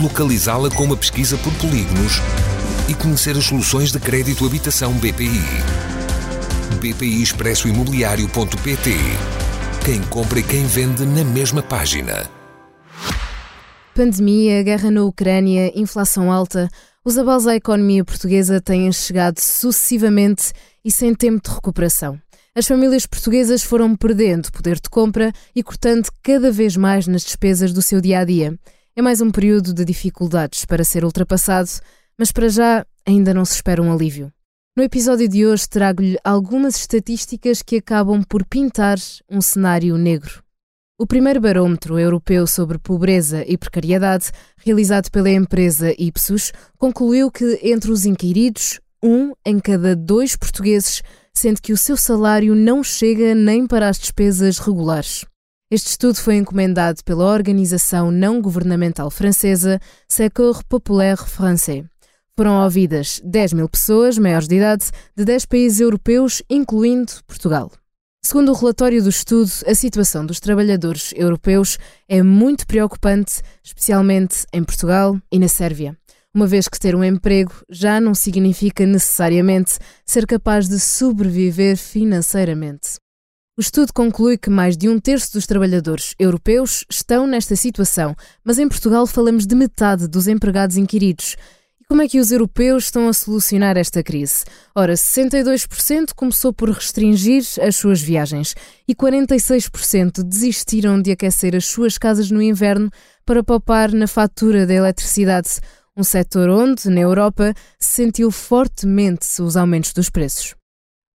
localizá-la com uma pesquisa por polígonos e conhecer as soluções de crédito habitação BPI. BPI Expresso Imobiliário.pt Quem compra e quem vende na mesma página. Pandemia, guerra na Ucrânia, inflação alta, os abalos à economia portuguesa têm chegado sucessivamente e sem tempo de recuperação. As famílias portuguesas foram perdendo poder de compra e cortando cada vez mais nas despesas do seu dia a dia. É mais um período de dificuldades para ser ultrapassado, mas para já ainda não se espera um alívio. No episódio de hoje trago-lhe algumas estatísticas que acabam por pintar um cenário negro. O primeiro barómetro europeu sobre pobreza e precariedade, realizado pela empresa Ipsos, concluiu que entre os inquiridos, um em cada dois portugueses sente que o seu salário não chega nem para as despesas regulares. Este estudo foi encomendado pela organização não governamental francesa Secours Populaire Français. Foram ouvidas 10 mil pessoas maiores de idade de 10 países europeus, incluindo Portugal. Segundo o relatório do estudo, a situação dos trabalhadores europeus é muito preocupante, especialmente em Portugal e na Sérvia, uma vez que ter um emprego já não significa necessariamente ser capaz de sobreviver financeiramente. O estudo conclui que mais de um terço dos trabalhadores europeus estão nesta situação, mas em Portugal falamos de metade dos empregados inquiridos. E como é que os europeus estão a solucionar esta crise? Ora, 62% começou por restringir as suas viagens e 46% desistiram de aquecer as suas casas no inverno para poupar na fatura da eletricidade, um setor onde, na Europa, se sentiu fortemente os aumentos dos preços.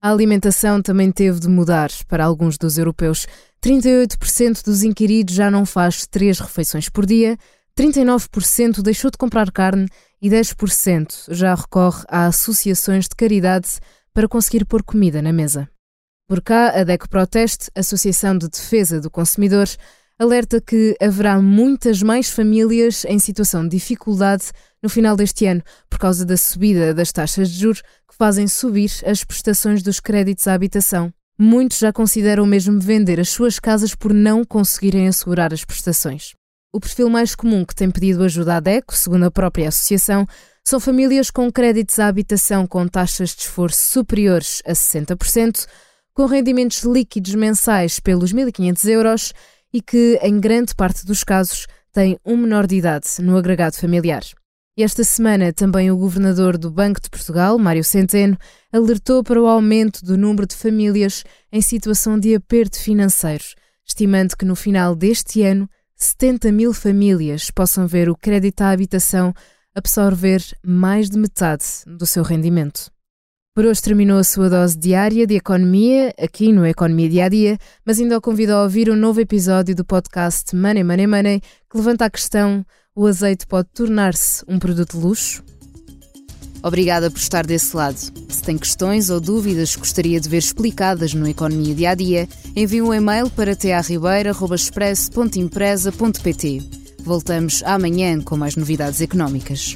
A alimentação também teve de mudar para alguns dos europeus. 38% dos inquiridos já não faz três refeições por dia, 39% deixou de comprar carne e 10% já recorre a associações de caridade para conseguir pôr comida na mesa. Por cá, a DECO Proteste, Associação de Defesa do Consumidor, alerta que haverá muitas mais famílias em situação de dificuldade no final deste ano por causa da subida das taxas de juros que fazem subir as prestações dos créditos à habitação. Muitos já consideram mesmo vender as suas casas por não conseguirem assegurar as prestações. O perfil mais comum que tem pedido ajuda à DECO, segundo a própria associação, são famílias com créditos à habitação com taxas de esforço superiores a 60%, com rendimentos líquidos mensais pelos 1.500 euros e que, em grande parte dos casos, têm um menor de idade no agregado familiar. Esta semana, também o governador do Banco de Portugal, Mário Centeno, alertou para o aumento do número de famílias em situação de aperto financeiro, estimando que no final deste ano 70 mil famílias possam ver o crédito à habitação absorver mais de metade do seu rendimento. Por hoje terminou a sua dose diária de economia, aqui no Economia Dia a Dia, mas ainda o convido a ouvir um novo episódio do podcast Money Money Money, que levanta a questão: o azeite pode tornar-se um produto luxo? Obrigada por estar desse lado. Se tem questões ou dúvidas que gostaria de ver explicadas no Economia Dia a Dia, envie um e-mail para tearribeira.express.empresa.pt. Voltamos amanhã com mais novidades económicas.